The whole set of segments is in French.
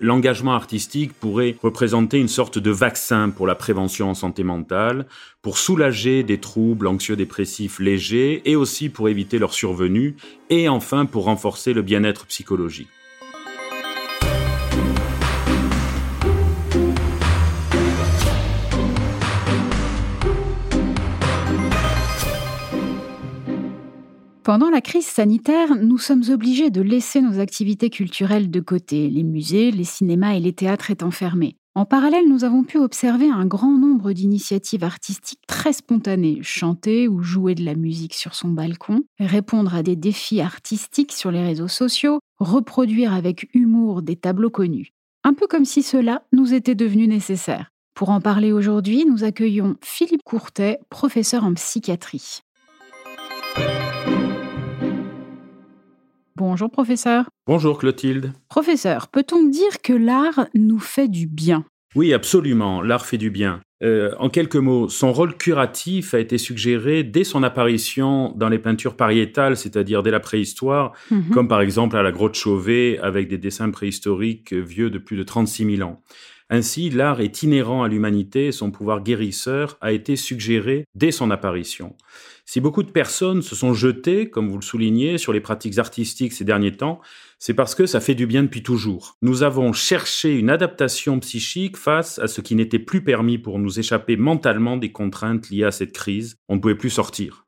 l'engagement artistique pourrait représenter une sorte de vaccin pour la prévention en santé mentale, pour soulager des troubles anxieux-dépressifs légers et aussi pour éviter leur survenue, et enfin pour renforcer le bien-être psychologique. Pendant la crise sanitaire, nous sommes obligés de laisser nos activités culturelles de côté, les musées, les cinémas et les théâtres étant fermés. En parallèle, nous avons pu observer un grand nombre d'initiatives artistiques très spontanées, chanter ou jouer de la musique sur son balcon, répondre à des défis artistiques sur les réseaux sociaux, reproduire avec humour des tableaux connus. Un peu comme si cela nous était devenu nécessaire. Pour en parler aujourd'hui, nous accueillons Philippe Courtet, professeur en psychiatrie. Bonjour professeur. Bonjour Clotilde. Professeur, peut-on dire que l'art nous fait du bien? Oui, absolument, l'art fait du bien. Euh, en quelques mots, son rôle curatif a été suggéré dès son apparition dans les peintures pariétales, c'est-à-dire dès la préhistoire, mhm. comme par exemple à la grotte Chauvet avec des dessins préhistoriques vieux de plus de 36 000 ans. Ainsi, l'art est inhérent à l'humanité et son pouvoir guérisseur a été suggéré dès son apparition. Si beaucoup de personnes se sont jetées, comme vous le soulignez, sur les pratiques artistiques ces derniers temps, c'est parce que ça fait du bien depuis toujours. Nous avons cherché une adaptation psychique face à ce qui n'était plus permis pour nous échapper mentalement des contraintes liées à cette crise. On ne pouvait plus sortir.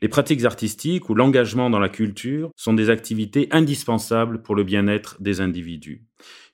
Les pratiques artistiques ou l'engagement dans la culture sont des activités indispensables pour le bien-être des individus.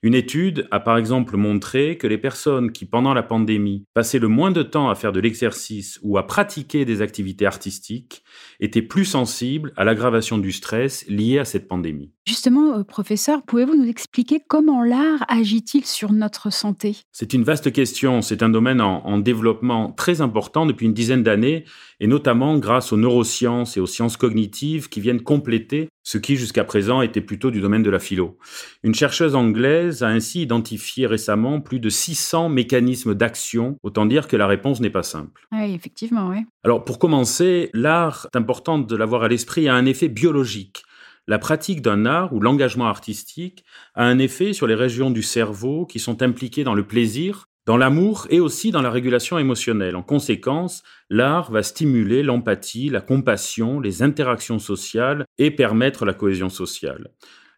Une étude a par exemple montré que les personnes qui, pendant la pandémie, passaient le moins de temps à faire de l'exercice ou à pratiquer des activités artistiques étaient plus sensibles à l'aggravation du stress lié à cette pandémie. Justement, euh, professeur, pouvez-vous nous expliquer comment l'art agit-il sur notre santé? C'est une vaste question. C'est un domaine en, développement très important depuis une dizaine d'années, et notamment grâce aux neurosciences et aux sciences cognitives qui viennent compléter ce qui jusqu'à présent était plutôt du domaine de la philo. Une chercheuse anglaise a ainsi identifié récemment plus de 600 mécanismes d'action, autant dire que la réponse n'est pas simple. Oui, effectivement, oui. Alors pour commencer, l'art, c'est important de l'avoir à l'esprit, a un effet biologique. La pratique d'un art ou l'engagement artistique a un effet sur les régions du cerveau qui sont impliquées dans le plaisir, dans l'amour et aussi dans la régulation émotionnelle. En conséquence, l'art va stimuler l'empathie, la compassion, les interactions sociales et permettre la cohésion sociale.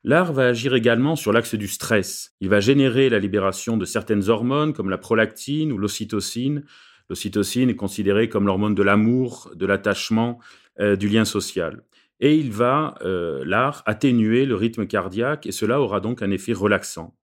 L'art va agir également sur l'axe du stress. Il va générer la libération de certaines hormones comme la prolactine ou l'ocytocine. L'ocytocine est considérée comme l'hormone de l'amour, de l'attachement, euh, du lien social. Et il va, euh, l'art, atténuer le rythme cardiaque et cela aura donc un effet relaxant.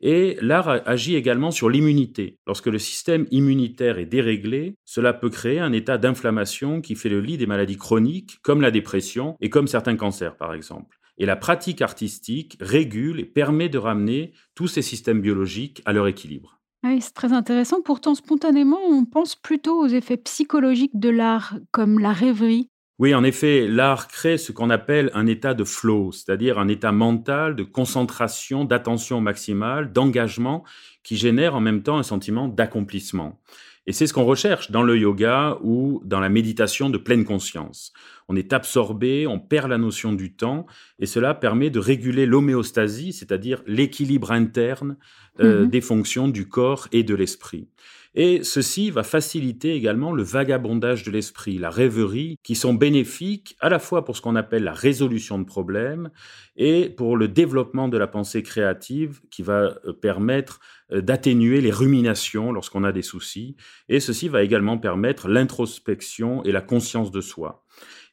Et l'art agit également sur l'immunité. Lorsque le système immunitaire est déréglé, cela peut créer un état d'inflammation qui fait le lit des maladies chroniques, comme la dépression et comme certains cancers par exemple. Et la pratique artistique régule et permet de ramener tous ces systèmes biologiques à leur équilibre. Oui, c'est très intéressant. Pourtant, spontanément, on pense plutôt aux effets psychologiques de l'art, comme la rêverie. Oui, en effet, l'art crée ce qu'on appelle un état de flow, c'est-à-dire un état mental de concentration, d'attention maximale, d'engagement, qui génère en même temps un sentiment d'accomplissement. Et c'est ce qu'on recherche dans le yoga ou dans la méditation de pleine conscience. On est absorbé, on perd la notion du temps, et cela permet de réguler l'homéostasie, c'est-à-dire l'équilibre interne euh, mmh des fonctions du corps et de l'esprit. Et ceci va faciliter également le vagabondage de l'esprit, la rêverie, qui sont bénéfiques à la fois pour ce qu'on appelle la résolution de problèmes et pour le développement de la pensée créative qui va euh, permettre euh, d'atténuer les ruminations lorsqu'on a des soucis. Et ceci va également permettre l'introspection et la conscience de soi.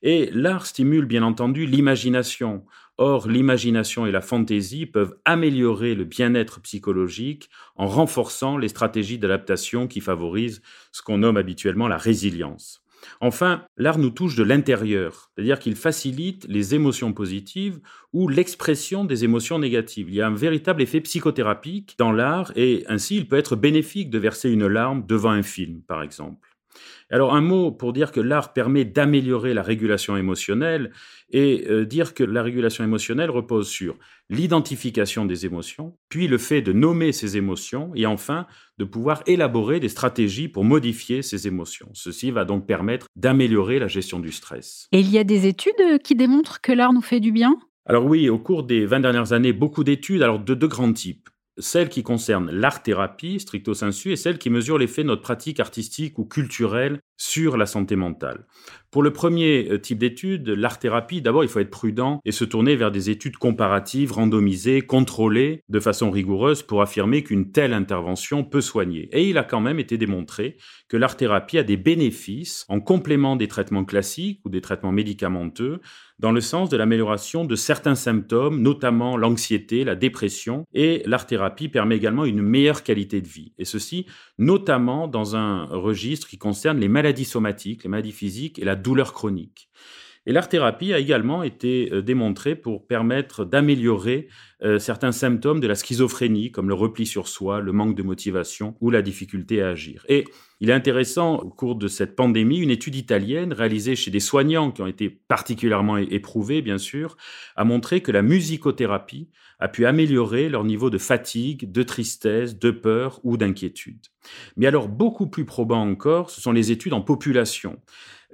Et l'art stimule bien entendu l'imagination. Or, l'imagination et la fantaisie peuvent améliorer le bien-être psychologique en renforçant les stratégies d'adaptation qui favorisent ce qu'on nomme habituellement la résilience. Enfin, l'art nous touche de l'intérieur, c'est-à-dire qu'il facilite les émotions positives ou l'expression des émotions négatives. Il y a un véritable effet psychothérapique dans l'art et ainsi il peut être bénéfique de verser une larme devant un film, par exemple. Alors un mot pour dire que l'art permet d'améliorer la régulation émotionnelle et euh, dire que la régulation émotionnelle repose sur l'identification des émotions, puis le fait de nommer ces émotions et enfin de pouvoir élaborer des stratégies pour modifier ces émotions. Ceci va donc permettre d'améliorer la gestion du stress. Et il y a des études qui démontrent que l'art nous fait du bien? Alors oui, au cours des 20 dernières années, beaucoup d'études, alors de deux grands types. Celle qui concerne l'art-thérapie, stricto sensu, et celle qui mesure l'effet de notre pratique artistique ou culturelle sur la santé mentale. Pour le premier euh, type d'étude, l'art-thérapie, d'abord, il faut être prudent et se tourner vers des études comparatives, randomisées, contrôlées de façon rigoureuse pour affirmer qu'une telle intervention peut soigner. Et il a quand même été démontré que l'art-thérapie a des bénéfices en complément des traitements classiques ou des traitements médicamenteux dans le sens de l'amélioration de certains symptômes, notamment l'anxiété, la dépression, et l'art-thérapie permet également une meilleure qualité de vie. Et ceci, notamment dans un registre qui concerne les maladies somatiques, les maladies physiques et la douleur chronique. Et l'art-thérapie a également été euh, démontrée pour permettre d'améliorer euh, certains symptômes de la schizophrénie, comme le repli sur soi, le manque de motivation ou la difficulté à agir. Et il est intéressant, au cours de cette pandémie, une étude italienne réalisée chez des soignants qui ont été particulièrement éprouvés, bien sûr, a montré que la musicothérapie a pu améliorer leur niveau de fatigue, de tristesse, de peur ou d'inquiétude. Mais alors, beaucoup plus probant encore, ce sont les études en population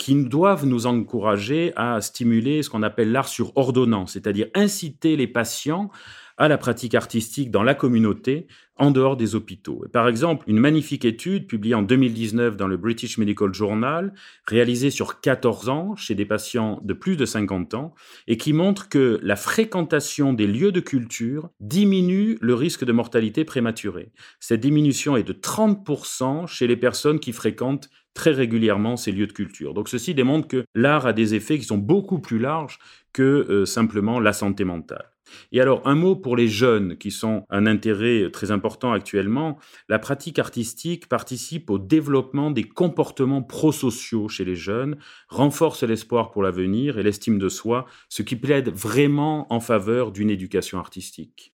qui doivent nous encourager à stimuler ce qu'on appelle l'art sur ordonnance, c'est-à-dire inciter les patients à la pratique artistique dans la communauté en dehors des hôpitaux. Par exemple, une magnifique étude publiée en 2019 dans le British Medical Journal, réalisée sur 14 ans chez des patients de plus de 50 ans, et qui montre que la fréquentation des lieux de culture diminue le risque de mortalité prématurée. Cette diminution est de 30% chez les personnes qui fréquentent très régulièrement ces lieux de culture. Donc ceci démontre que l'art a des effets qui sont beaucoup plus larges que euh, simplement la santé mentale. Et alors, un mot pour les jeunes qui sont un intérêt très important actuellement. La pratique artistique participe au développement des comportements prosociaux chez les jeunes, renforce l'espoir pour l'avenir et l'estime de soi, ce qui plaide vraiment en faveur d'une éducation artistique.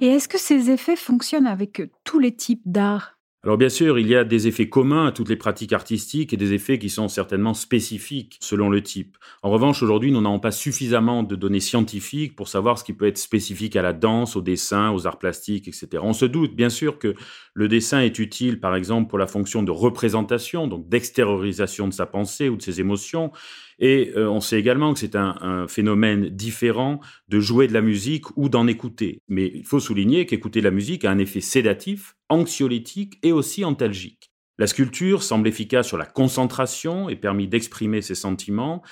Et est-ce que ces effets fonctionnent avec tous les types d'art? Alors bien sûr, il y a des effets communs à toutes les pratiques artistiques et des effets qui sont certainement spécifiques selon le type. En revanche, aujourd'hui, nous n'avons pas suffisamment de données scientifiques pour savoir ce qui peut être spécifique à la danse, au dessin, aux arts plastiques, etc. On se doute bien sûr que le dessin est utile, par exemple, pour la fonction de représentation, donc d'extériorisation de sa pensée ou de ses émotions, et euh, on sait également que c'est un, phénomène différent de jouer de la musique ou d'en écouter. Mais il faut souligner qu'écouter de la musique a un effet sédatif, anxiolytique et aussi antalgique. La sculpture semble efficace sur la concentration et permet d'exprimer ses sentiments.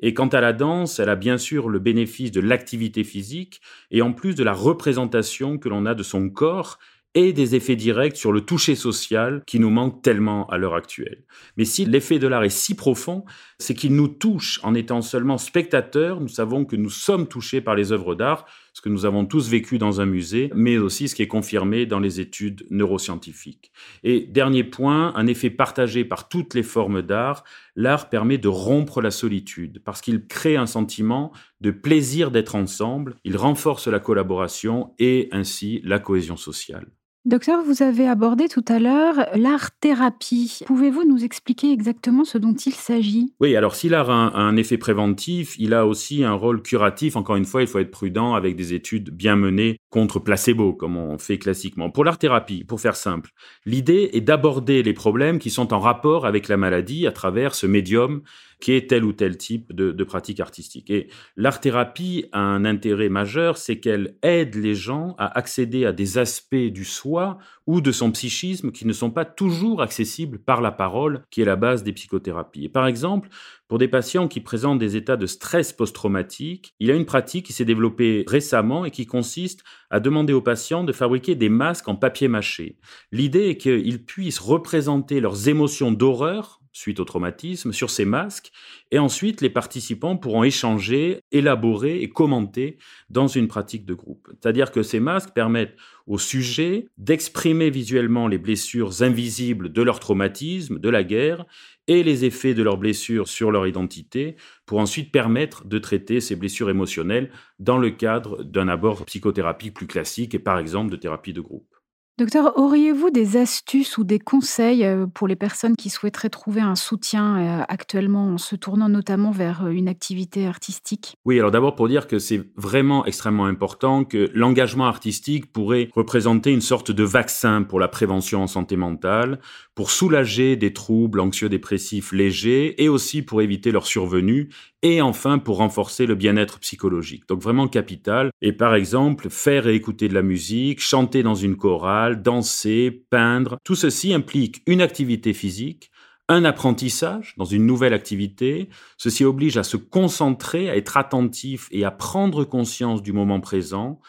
Et quant à la danse, elle a bien sûr le bénéfice de l'activité physique et en plus de la représentation que l'on a de son corps et des effets directs sur le toucher social qui nous manque tellement à l'heure actuelle. Mais si l'effet de l'art est si profond, c'est qu'il nous touche en étant seulement spectateurs. Nous savons que nous sommes touchés par les œuvres d'art, ce que nous avons tous vécu dans un musée, mais aussi ce qui est confirmé dans les études neuroscientifiques. Et dernier point, un effet partagé par toutes les formes d'art, l'art permet de rompre la solitude parce qu'il crée un sentiment de plaisir d'être ensemble, il renforce la collaboration et ainsi la cohésion sociale. Docteur, vous avez abordé tout à l'heure l'art-thérapie. Pouvez-vous nous expliquer exactement ce dont il s'agit? Oui, alors si l'art a un, effet préventif, il a aussi un rôle curatif. Encore une fois, il faut être prudent avec des études bien menées contre placebo, comme on fait classiquement. Pour l'art-thérapie, pour faire simple, l'idée est d'aborder les problèmes qui sont en rapport avec la maladie à travers ce médium qui est tel ou tel type de, de pratique artistique. Et l'art-thérapie a un intérêt majeur, c'est qu'elle aide les gens à accéder à des aspects du soi ou de son psychisme qui ne sont pas toujours accessibles par la parole, qui est la base des psychothérapies. Et par exemple, pour des patients qui présentent des états de stress post-traumatique, il y a une pratique qui s'est développée récemment et qui consiste à demander aux patients de fabriquer des masques en papier mâché. L'idée est qu'ils puissent représenter leurs émotions d'horreur suite au traumatisme sur ces masques et ensuite les participants pourront échanger, élaborer et commenter dans une pratique de groupe. C'est-à-dire que ces masques permettent aux sujets d'exprimer visuellement les blessures invisibles de leur traumatisme, de la guerre et les effets de leurs blessures sur leur identité pour ensuite permettre de traiter ces blessures émotionnelles dans le cadre d'un abord psychothérapique plus classique et par exemple de thérapie de groupe. Docteur, auriez-vous des astuces ou des conseils euh, pour les personnes qui souhaiteraient trouver un soutien euh, actuellement en se tournant notamment vers euh, une activité artistique? Oui, alors d'abord pour dire que c'est vraiment extrêmement important que l'engagement artistique pourrait représenter une sorte de vaccin pour la prévention en santé mentale, pour soulager des troubles anxieux-dépressifs légers et aussi pour éviter leur survenue et enfin pour renforcer le bien-être psychologique. Donc vraiment capital. Et par exemple, faire et écouter de la musique, chanter dans une chorale, danser, peindre, tout ceci implique une activité physique, un apprentissage dans une nouvelle activité. Ceci oblige à se concentrer, à être attentif et à prendre conscience du moment présent.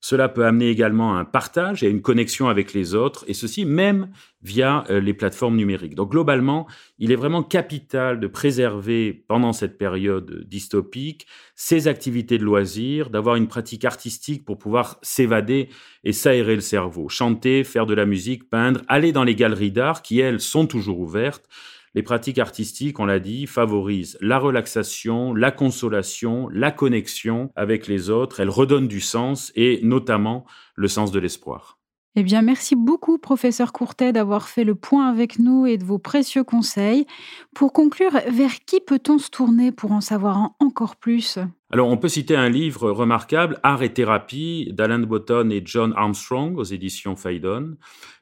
Cela peut amener également à un partage et à une connexion avec les autres, et ceci même via euh, les plateformes numériques. Donc globalement, il est vraiment capital de préserver pendant cette période dystopique ces activités de loisirs, d'avoir une pratique artistique pour pouvoir s'évader et s'aérer le cerveau, chanter, faire de la musique, peindre, aller dans les galeries d'art qui, elles, sont toujours ouvertes. Les pratiques artistiques, on l'a dit, favorisent la relaxation, la consolation, la connexion avec les autres. Elles redonnent du sens et notamment le sens de l'espoir. Eh bien, merci beaucoup, professeur Courtet, d'avoir fait le point avec nous et de vos précieux conseils. Pour conclure, vers qui peut-on se tourner pour en savoir encore plus? Alors, on peut citer un livre remarquable, Art et thérapie, d'Alan Botton et John Armstrong, aux éditions Phaidon.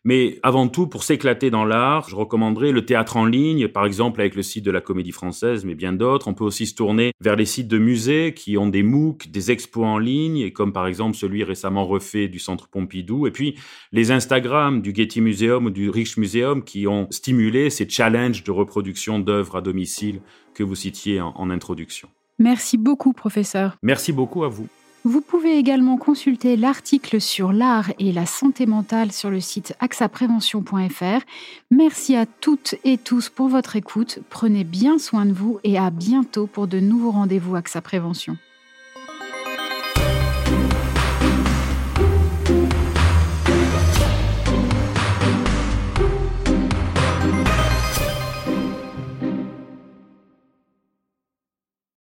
Mais avant tout, pour s'éclater dans l'art, je recommanderais le théâtre en ligne, par exemple avec le site de la Comédie Française, mais bien d'autres. On peut aussi se tourner vers les sites de musées qui ont des MOOC, des expos en ligne, comme par exemple celui récemment refait du Centre Pompidou. Et puis, les Instagram du Getty Museum ou du Rich Museum qui ont stimulé ces challenges de reproduction d'œuvres à domicile que vous citiez en introduction. Merci beaucoup, professeur. Merci beaucoup à vous. Vous pouvez également consulter l'article sur l'art et la santé mentale sur le site axaprévention.fr. Merci à toutes et tous pour votre écoute. Prenez bien soin de vous et à bientôt pour de nouveaux rendez-vous AXA Prévention.